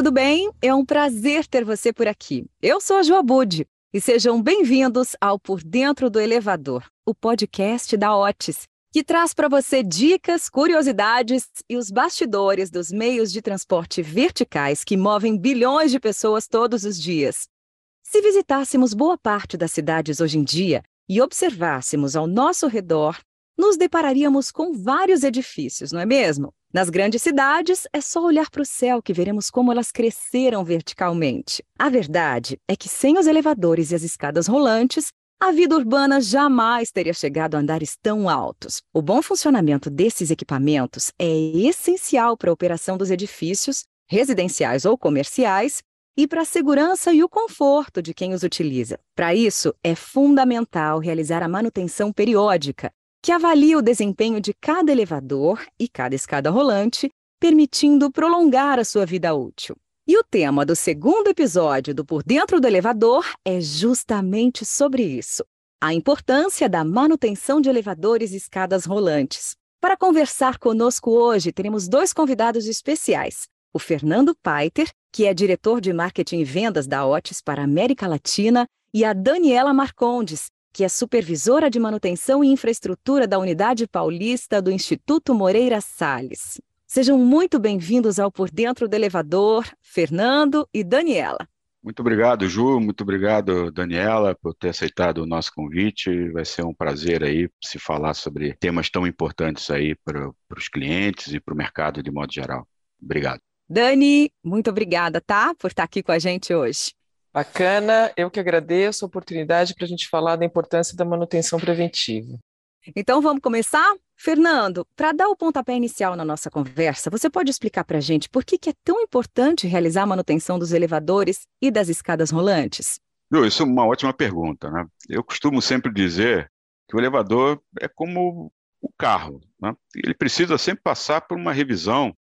tudo bem? É um prazer ter você por aqui. Eu sou a Budi e sejam bem-vindos ao Por Dentro do Elevador, o podcast da Otis, que traz para você dicas, curiosidades e os bastidores dos meios de transporte verticais que movem bilhões de pessoas todos os dias. Se visitássemos boa parte das cidades hoje em dia e observássemos ao nosso redor, nos depararíamos com vários edifícios, não é mesmo? Nas grandes cidades, é só olhar para o céu que veremos como elas cresceram verticalmente. A verdade é que sem os elevadores e as escadas rolantes, a vida urbana jamais teria chegado a andares tão altos. O bom funcionamento desses equipamentos é essencial para a operação dos edifícios, residenciais ou comerciais, e para a segurança e o conforto de quem os utiliza. Para isso, é fundamental realizar a manutenção periódica, que avalia o desempenho de cada elevador e cada escada rolante, permitindo prolongar a sua vida útil. E o tema do segundo episódio do Por Dentro do Elevador é justamente sobre isso: a importância da manutenção de elevadores e escadas rolantes. Para conversar conosco hoje, teremos dois convidados especiais: o Fernando Paiter, que é diretor de marketing e vendas da Otis para a América Latina, e a Daniela Marcondes, que é supervisora de manutenção e infraestrutura da Unidade Paulista do Instituto Moreira Salles. Sejam muito bem-vindos ao Por Dentro do Elevador, Fernando e Daniela. Muito obrigado, Ju. Muito obrigado, Daniela, por ter aceitado o nosso convite. Vai ser um prazer aí se falar sobre temas tão importantes aí para os clientes e para o mercado de modo geral. Obrigado. Dani, muito obrigada, tá, por estar aqui com a gente hoje. Bacana, eu que agradeço a oportunidade para a gente falar da importância da manutenção preventiva. Então vamos começar? Fernando, para dar o pontapé inicial na nossa conversa, você pode explicar para a gente por que, que é tão importante realizar a manutenção dos elevadores e das escadas rolantes? Isso é uma ótima pergunta. Né? Eu costumo sempre dizer que o elevador é como o carro. Né? Ele precisa sempre passar por uma revisão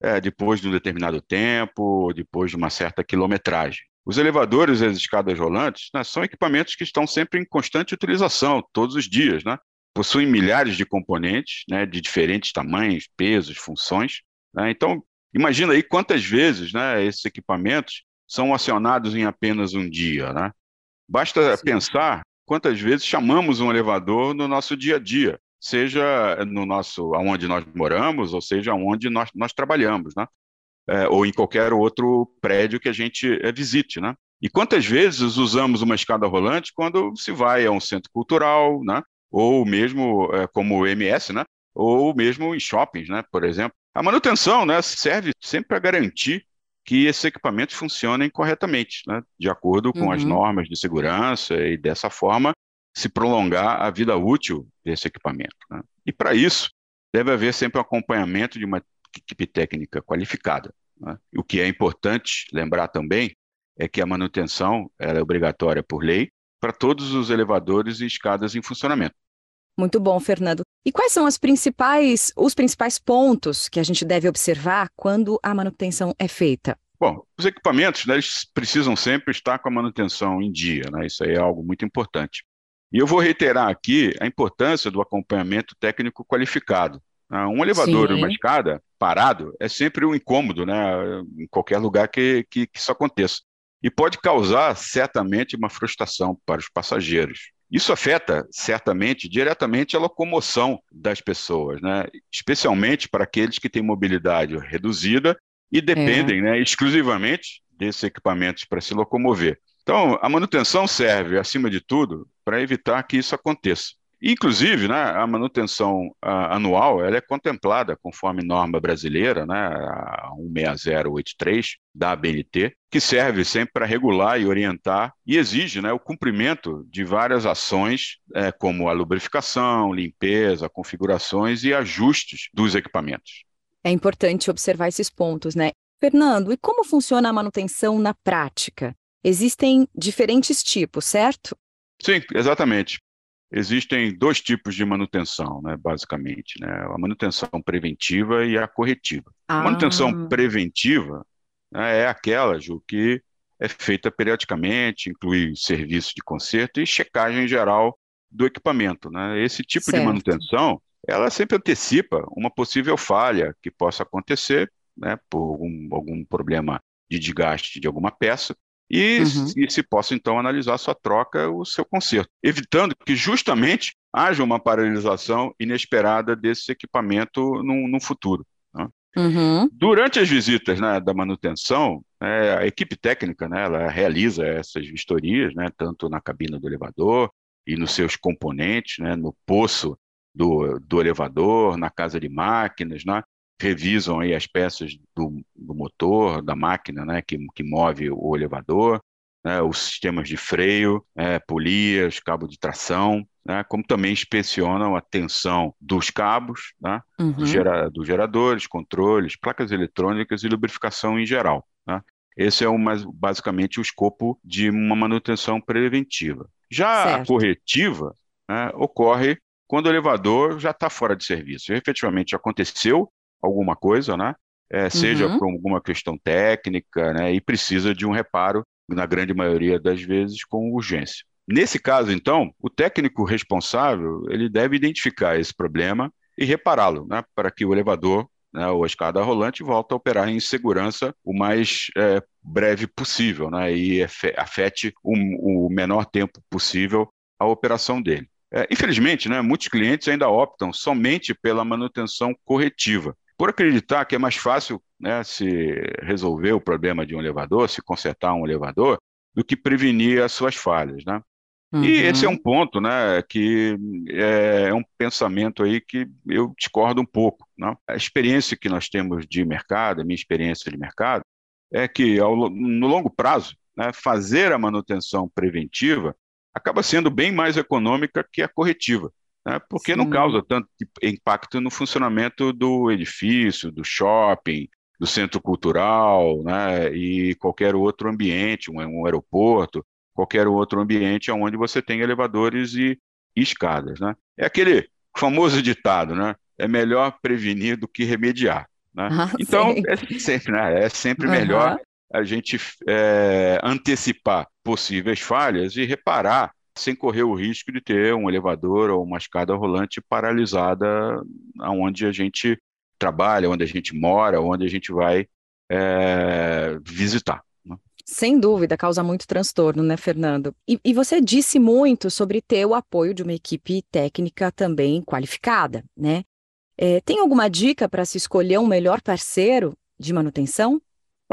é, depois de um determinado tempo, depois de uma certa quilometragem. Os elevadores e as escadas rolantes né, são equipamentos que estão sempre em constante utilização, todos os dias. Né? Possuem milhares de componentes né, de diferentes tamanhos, pesos, funções. Né? Então, imagina aí quantas vezes né, esses equipamentos são acionados em apenas um dia. Né? Basta Sim. pensar quantas vezes chamamos um elevador no nosso dia a dia, seja no nosso, onde nós moramos, ou seja, onde nós, nós trabalhamos. Né? É, ou em qualquer outro prédio que a gente é, visite, né? E quantas vezes usamos uma escada rolante quando se vai a um centro cultural, né? Ou mesmo é, como o MS, né? Ou mesmo em shoppings, né? Por exemplo. A manutenção, né? Serve sempre para garantir que esses equipamentos funcionem corretamente, né? De acordo com uhum. as normas de segurança e dessa forma se prolongar a vida útil desse equipamento. Né? E para isso deve haver sempre um acompanhamento de uma equipe técnica qualificada. Né? O que é importante lembrar também é que a manutenção é obrigatória por lei para todos os elevadores e escadas em funcionamento. Muito bom, Fernando. E quais são as principais, os principais pontos que a gente deve observar quando a manutenção é feita? Bom, os equipamentos né, eles precisam sempre estar com a manutenção em dia, né? isso aí é algo muito importante. E eu vou reiterar aqui a importância do acompanhamento técnico qualificado. Né? Um elevador e uma escada parado é sempre um incômodo, né? Em qualquer lugar que, que, que isso aconteça. E pode causar, certamente, uma frustração para os passageiros. Isso afeta, certamente, diretamente a locomoção das pessoas, né? especialmente para aqueles que têm mobilidade reduzida e dependem é. né, exclusivamente desses equipamentos para se locomover. Então, a manutenção serve, acima de tudo, para evitar que isso aconteça. Inclusive, né, a manutenção a, anual ela é contemplada conforme norma brasileira, né, a 16083 da ABNT, que serve sempre para regular e orientar e exige né, o cumprimento de várias ações, é, como a lubrificação, limpeza, configurações e ajustes dos equipamentos. É importante observar esses pontos, né? Fernando, e como funciona a manutenção na prática? Existem diferentes tipos, certo? Sim, exatamente. Existem dois tipos de manutenção, né, basicamente, né? a manutenção preventiva e a corretiva. Ah. A manutenção preventiva né, é aquela, Ju, que é feita periodicamente, inclui serviço de conserto e checagem geral do equipamento. Né? Esse tipo certo. de manutenção, ela sempre antecipa uma possível falha que possa acontecer né, por algum, algum problema de desgaste de alguma peça e, uhum. e, se possa então analisar sua troca, o seu conserto, evitando que justamente haja uma paralisação inesperada desse equipamento no, no futuro. Né? Uhum. Durante as visitas né, da manutenção, é, a equipe técnica né, ela realiza essas vistorias, né, tanto na cabina do elevador e nos seus componentes, né, no poço do, do elevador, na casa de máquinas, né, revisam aí as peças do, do motor, da máquina né, que, que move o elevador, né, os sistemas de freio, é, polias, cabo de tração, né, como também inspecionam a tensão dos cabos, né, uhum. do gera, dos geradores, controles, placas eletrônicas e lubrificação em geral. Né. Esse é mais, basicamente o escopo de uma manutenção preventiva. Já certo. a corretiva né, ocorre quando o elevador já está fora de serviço. efetivamente aconteceu alguma coisa, né? É, seja uhum. por alguma questão técnica, né? E precisa de um reparo, na grande maioria das vezes, com urgência. Nesse caso, então, o técnico responsável ele deve identificar esse problema e repará-lo, né? Para que o elevador né, ou a escada rolante volte a operar em segurança o mais é, breve possível, né? E afete o, o menor tempo possível a operação dele. É, infelizmente, né, muitos clientes ainda optam somente pela manutenção corretiva, por acreditar que é mais fácil né, se resolver o problema de um elevador, se consertar um elevador, do que prevenir as suas falhas. Né? Uhum. E esse é um ponto né, que é, é, um pensamento aí que eu discordo um pouco. Né? A experiência que nós temos de mercado, a minha experiência de mercado, é que ao, no longo prazo, né, fazer a manutenção preventiva acaba sendo bem mais econômica que a corretiva, né? porque Sim. não causa tanto impacto no funcionamento do edifício, do shopping, do centro cultural né? e qualquer outro ambiente, um, um aeroporto, qualquer outro ambiente onde você tem elevadores e, e escadas. Né? É aquele famoso ditado, né? é melhor prevenir do que remediar. Né? Ah, então, é sempre, né? é sempre uhum. melhor a gente é, antecipar possíveis falhas e reparar sem correr o risco de ter um elevador ou uma escada rolante paralisada onde a gente trabalha, onde a gente mora, onde a gente vai é, visitar. Né? Sem dúvida, causa muito transtorno, né, Fernando? E, e, você disse muito sobre ter o apoio de uma equipe técnica também qualificada, né? É, tem alguma dica para se escolher um melhor parceiro de manutenção?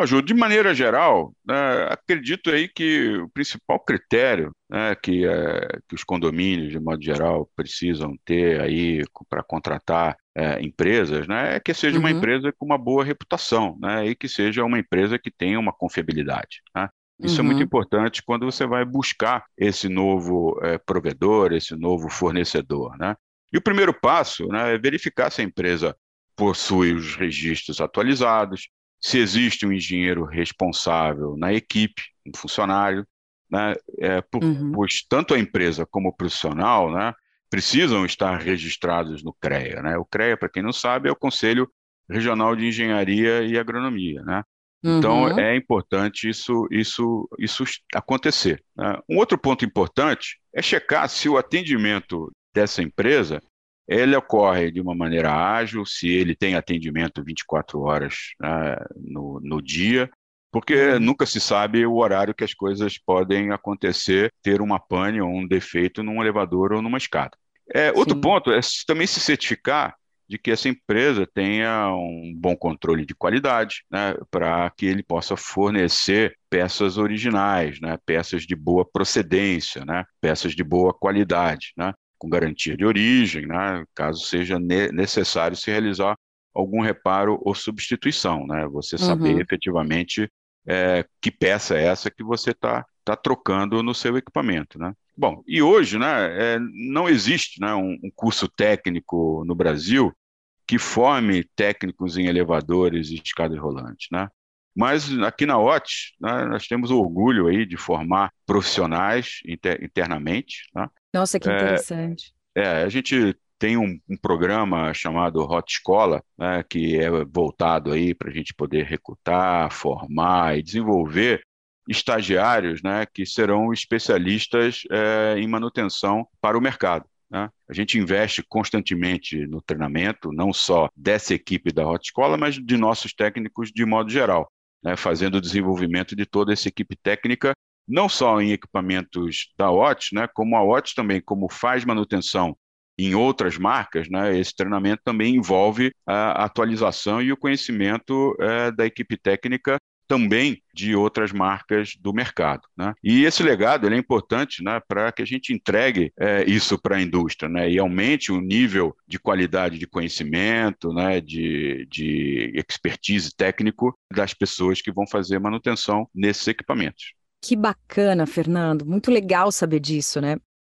Ju, de maneira geral, né, acredito aí que o principal critério né, que, é, que os condomínios, de modo geral, precisam ter aí para contratar é, empresas, né, é que seja uhum. uma empresa com uma boa reputação, né, e que seja uma empresa que tenha uma confiabilidade. Né? Isso uhum. é muito uhum. importante quando você vai buscar esse novo é, provedor, esse novo fornecedor. Né? E o primeiro passo né, é verificar se a empresa possui os registros atualizados, se existe um engenheiro responsável na equipe, um funcionário, né, é, por, uhum. pois tanto a empresa como o profissional né, precisam estar registrados no CREA. Né? O CREA, para quem não sabe, é o Conselho Regional de Engenharia e Agronomia. Né? Então, uhum. é importante isso, isso, isso acontecer. Né? Um outro ponto importante é checar se o atendimento dessa empresa ele ocorre de uma maneira ágil, se ele tem atendimento 24 horas né, no, no dia, porque uhum. nunca se sabe o horário que as coisas podem acontecer, ter uma pane ou um defeito num elevador ou numa escada. É, outro ponto é também se certificar de que essa empresa tenha um bom controle de qualidade, né, para que ele possa fornecer peças originais, né, peças de boa procedência, né, peças de boa qualidade. Né com garantia de origem, né, caso seja ne necessário se realizar algum reparo ou substituição, né, você saber uhum. efetivamente é, que peça é essa que você está tá trocando no seu equipamento, né. Bom, e hoje, né, é, não existe né, um, um curso técnico no Brasil que forme técnicos em elevadores e escadas rolantes, né? Mas aqui na OT, né, nós temos orgulho aí de formar profissionais inter, internamente, né? Nossa, que é, interessante. É, é, a gente tem um, um, programa chamado Hot Escola, né, que é voltado aí para a gente poder recrutar, formar e desenvolver estagiários, né, que serão especialistas é, em manutenção para o mercado. Né? A gente investe constantemente no treinamento, não só dessa equipe da Hot Escola, mas de nossos técnicos de modo geral. né, fazendo o desenvolvimento de toda essa equipe técnica, não só em equipamentos da OTS, né, como a OTS também, como faz manutenção em outras marcas, né, esse treinamento também envolve a atualização e o conhecimento é, da equipe técnica também de outras marcas do mercado. Né? E esse legado é importante né, para que a gente entregue é, isso para a indústria né, e aumente o nível de qualidade de conhecimento, né, de, de expertise técnico das pessoas que vão fazer manutenção nesses equipamentos. Que bacana, Fernando. Muito legal saber disso, né?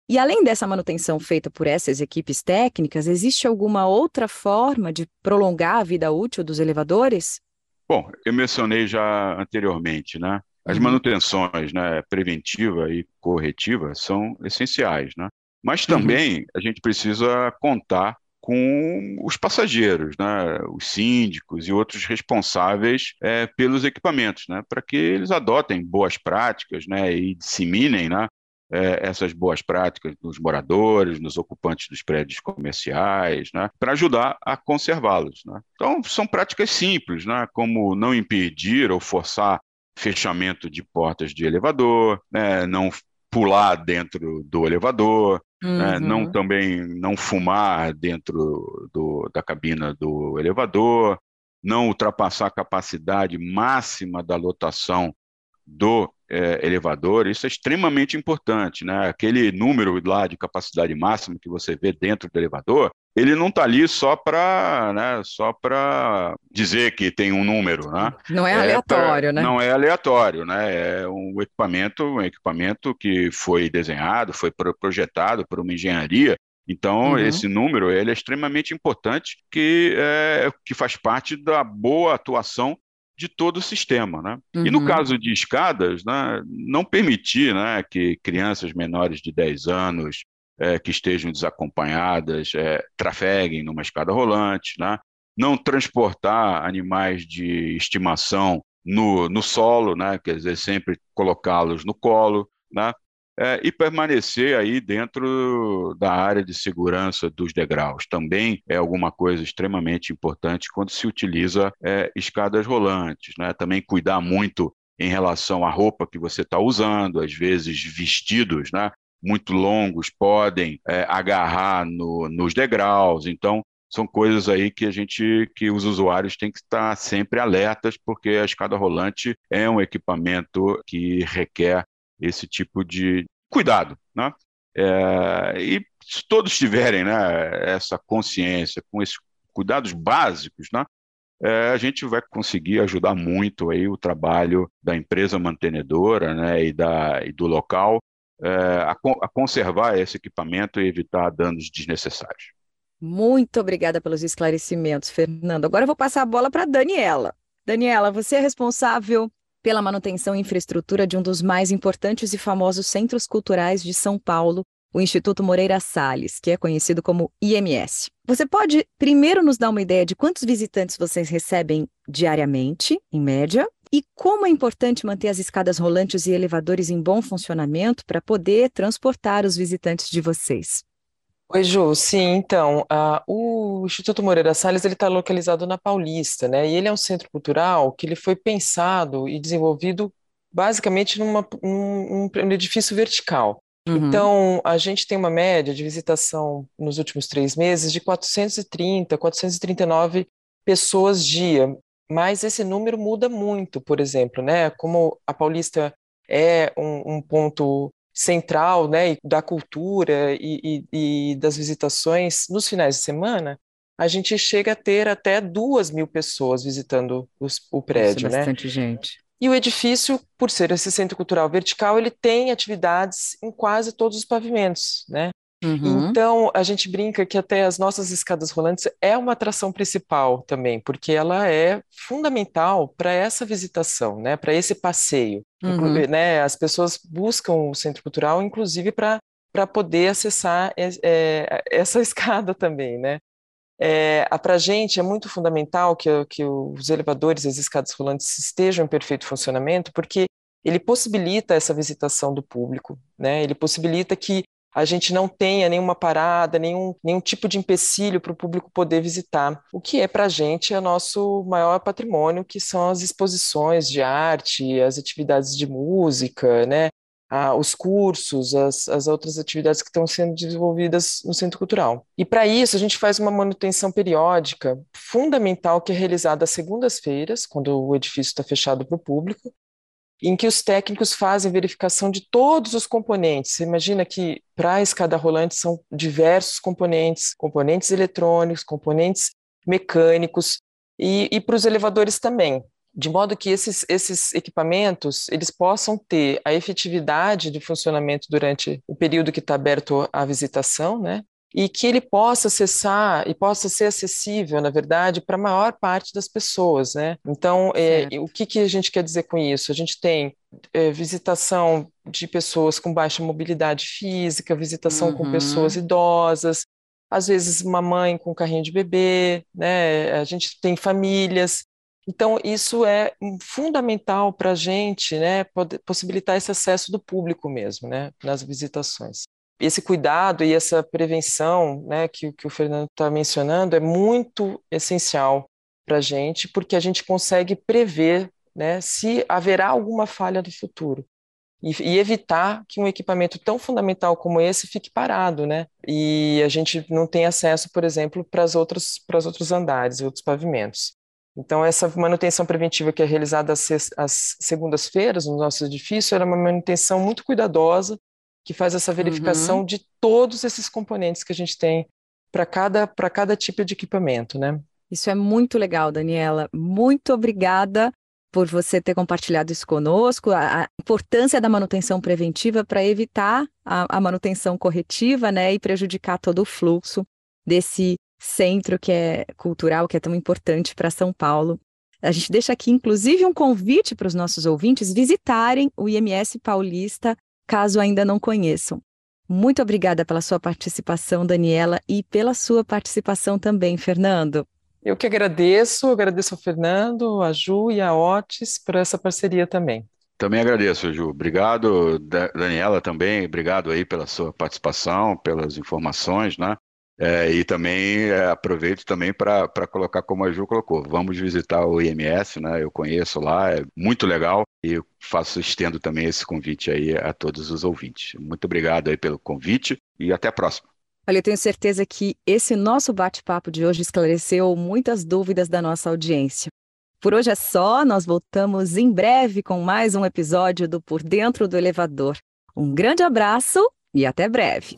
E além dessa manutenção feita por essas equipes técnicas, existe alguma outra forma de prolongar a vida útil dos elevadores? Bom, eu mencionei já anteriormente, né? As uhum. manutenções, né, preventiva e corretiva são essenciais, né? Mas uhum. também a gente precisa contar com os passageiros, né, os síndicos e outros responsáveis é, pelos equipamentos, né, para que eles adotem boas práticas, né, e disseminem, né, é, essas boas práticas nos moradores, nos ocupantes dos prédios comerciais, né, para ajudar a conservá-los. Né. Então, são práticas simples, né, como não impedir ou forçar fechamento de portas de elevador, né, não pular dentro do elevador, uhum. né, não também não fumar dentro do, da cabina do elevador, não ultrapassar a capacidade máxima da lotação do é, elevador, isso é extremamente importante, né? Aquele número lá de capacidade máxima que você vê dentro do elevador, ele não está ali só para né, só para dizer que tem um número, né? Não é, é aleatório, pra, né? Não é aleatório, né? É um equipamento, um equipamento que foi desenhado, foi projetado por uma engenharia então, uhum. esse número ele é extremamente importante, que, é, que faz parte da boa atuação de todo o sistema. Né? Uhum. E no uhum. caso de escadas, né, não permitir né, que crianças menores de 10 anos é, que estejam desacompanhadas é, trafeguem numa escada rolante, né? não transportar animais de estimação no, no solo, né? quer dizer, sempre colocá-los no colo, né? é, e permanecer aí dentro da área de segurança dos degraus. Também é alguma coisa extremamente importante quando se utiliza é, escadas rolantes. Né? Também cuidar muito em relação à roupa que você está usando, às vezes vestidos né, muito longos podem é, agarrar no, nos degraus. Então, são coisas aí que a gente, que os usuários têm que estar sempre alertas, porque a escada rolante é um equipamento que requer esse tipo de cuidado. Né? É, e se todos tiverem né, essa consciência, com esses cuidados básicos, né, é, a gente vai conseguir ajudar muito aí o trabalho da empresa mantenedora né, e, da, e do local a, a conservar esse equipamento e evitar danos desnecessários. Muito obrigada pelos esclarecimentos, Fernando. Agora eu vou passar a bola para Daniela. Daniela, você é responsável pela manutenção e infraestrutura de um dos mais importantes e famosos centros culturais de São Paulo, o Instituto Moreira Salles, que é conhecido como IMS. Você pode primeiro nos dar uma ideia de quantos visitantes vocês recebem diariamente, em média, e como é importante manter as escadas rolantes e elevadores em bom funcionamento para poder transportar os visitantes de vocês? Oi, Ju. Sim, então, o Instituto Moreira Salles ele está localizado na Paulista, né? E ele é um centro cultural que ele foi pensado e desenvolvido basicamente numa, num, num edifício vertical. Uhum. Então, a gente tem uma média de visitação nos últimos três meses de 430, 439 pessoas dia, mas esse número muda muito, por exemplo, né? Como a Paulista é um, um ponto central né, da cultura e, e, e, das visitações nos finais de semana, a gente chega a ter até duas mil pessoas visitando os, o prédio. Nossa, né? bastante gente. E o edifício, por ser esse centro cultural vertical, ele tem atividades em quase todos os pavimentos, né? Uhum. Então, a gente brinca que até as nossas escadas rolantes é uma atração principal também, porque ela é fundamental para essa visitação, né, para esse passeio. Uhum. Né, as pessoas buscam o centro cultural, inclusive, para poder acessar é, essa escada também, né. É, para a gente é muito fundamental que, que os elevadores e as escadas rolantes estejam em perfeito funcionamento, porque ele possibilita essa visitação do público, né? Ele possibilita que a gente não tenha nenhuma parada, nenhum, nenhum tipo de empecilho para o público poder visitar. O que é para a gente é nosso maior patrimônio, que são as exposições de arte, as atividades de música, né? Ah, os cursos, as, as outras atividades que estão sendo desenvolvidas no Centro Cultural. E para isso, a gente faz uma manutenção periódica fundamental que é realizada às segundas-feiras, quando o edifício está fechado para o público, em que os técnicos fazem verificação de todos os componentes. Você imagina que para a escada rolante são diversos componentes, componentes eletrônicos, componentes mecânicos e, e para os elevadores também, de modo que esses, esses equipamentos eles possam ter a efetividade de funcionamento durante o período que está aberto à visitação, né? E que ele possa acessar e possa ser acessível, na verdade, para a maior parte das pessoas, né? Então, é, o que, que a gente quer dizer com isso? A gente tem é, visitação de pessoas com baixa mobilidade física, visitação uhum. com pessoas idosas, às vezes uma mãe com carrinho de bebê, né? A gente tem famílias. Então, isso é fundamental para a gente, né? Possibilitar esse acesso do público mesmo, né? Nas visitações esse cuidado e essa prevenção né, que, que o Fernando está mencionando é muito essencial para a gente, porque a gente consegue prever né, se haverá alguma falha no futuro. E, e, evitar que um equipamento tão fundamental como esse fique parado, né? E a gente não tem acesso, por exemplo, para as outros os outros andares, outros pavimentos. Então essa manutenção preventiva que é realizada às segundas-feiras no nosso edifício era uma manutenção muito cuidadosa que faz essa verificação uhum. de todos esses componentes que a gente tem para cada, cada tipo de equipamento, né? Isso é muito legal, Daniela. Muito obrigada por você ter compartilhado isso conosco, a, a importância da manutenção preventiva para evitar a, a, manutenção corretiva, né, e prejudicar todo o fluxo desse centro que é cultural, que é tão importante para São Paulo. A gente deixa aqui, inclusive, um convite para os nossos ouvintes visitarem o IMS Paulista caso ainda não conheçam. Muito obrigada pela sua participação, Daniela, e pela sua participação também, Fernando. Eu que agradeço, agradeço ao Fernando, a Ju e a Otis por essa parceria também. Também agradeço, Ju. Obrigado, Daniela, também. Obrigado aí pela sua participação, pelas informações, né? É, e também é, aproveito também para colocar como a Ju colocou, vamos visitar o IMS, né? Eu conheço lá, é muito legal e faço estendo também esse convite aí a todos os ouvintes. Muito obrigado aí pelo convite e até a próxima. Olha, eu tenho certeza que esse nosso bate-papo de hoje esclareceu muitas dúvidas da nossa audiência. Por hoje é só, nós voltamos em breve com mais um episódio do Por Dentro do Elevador. Um grande abraço e até breve.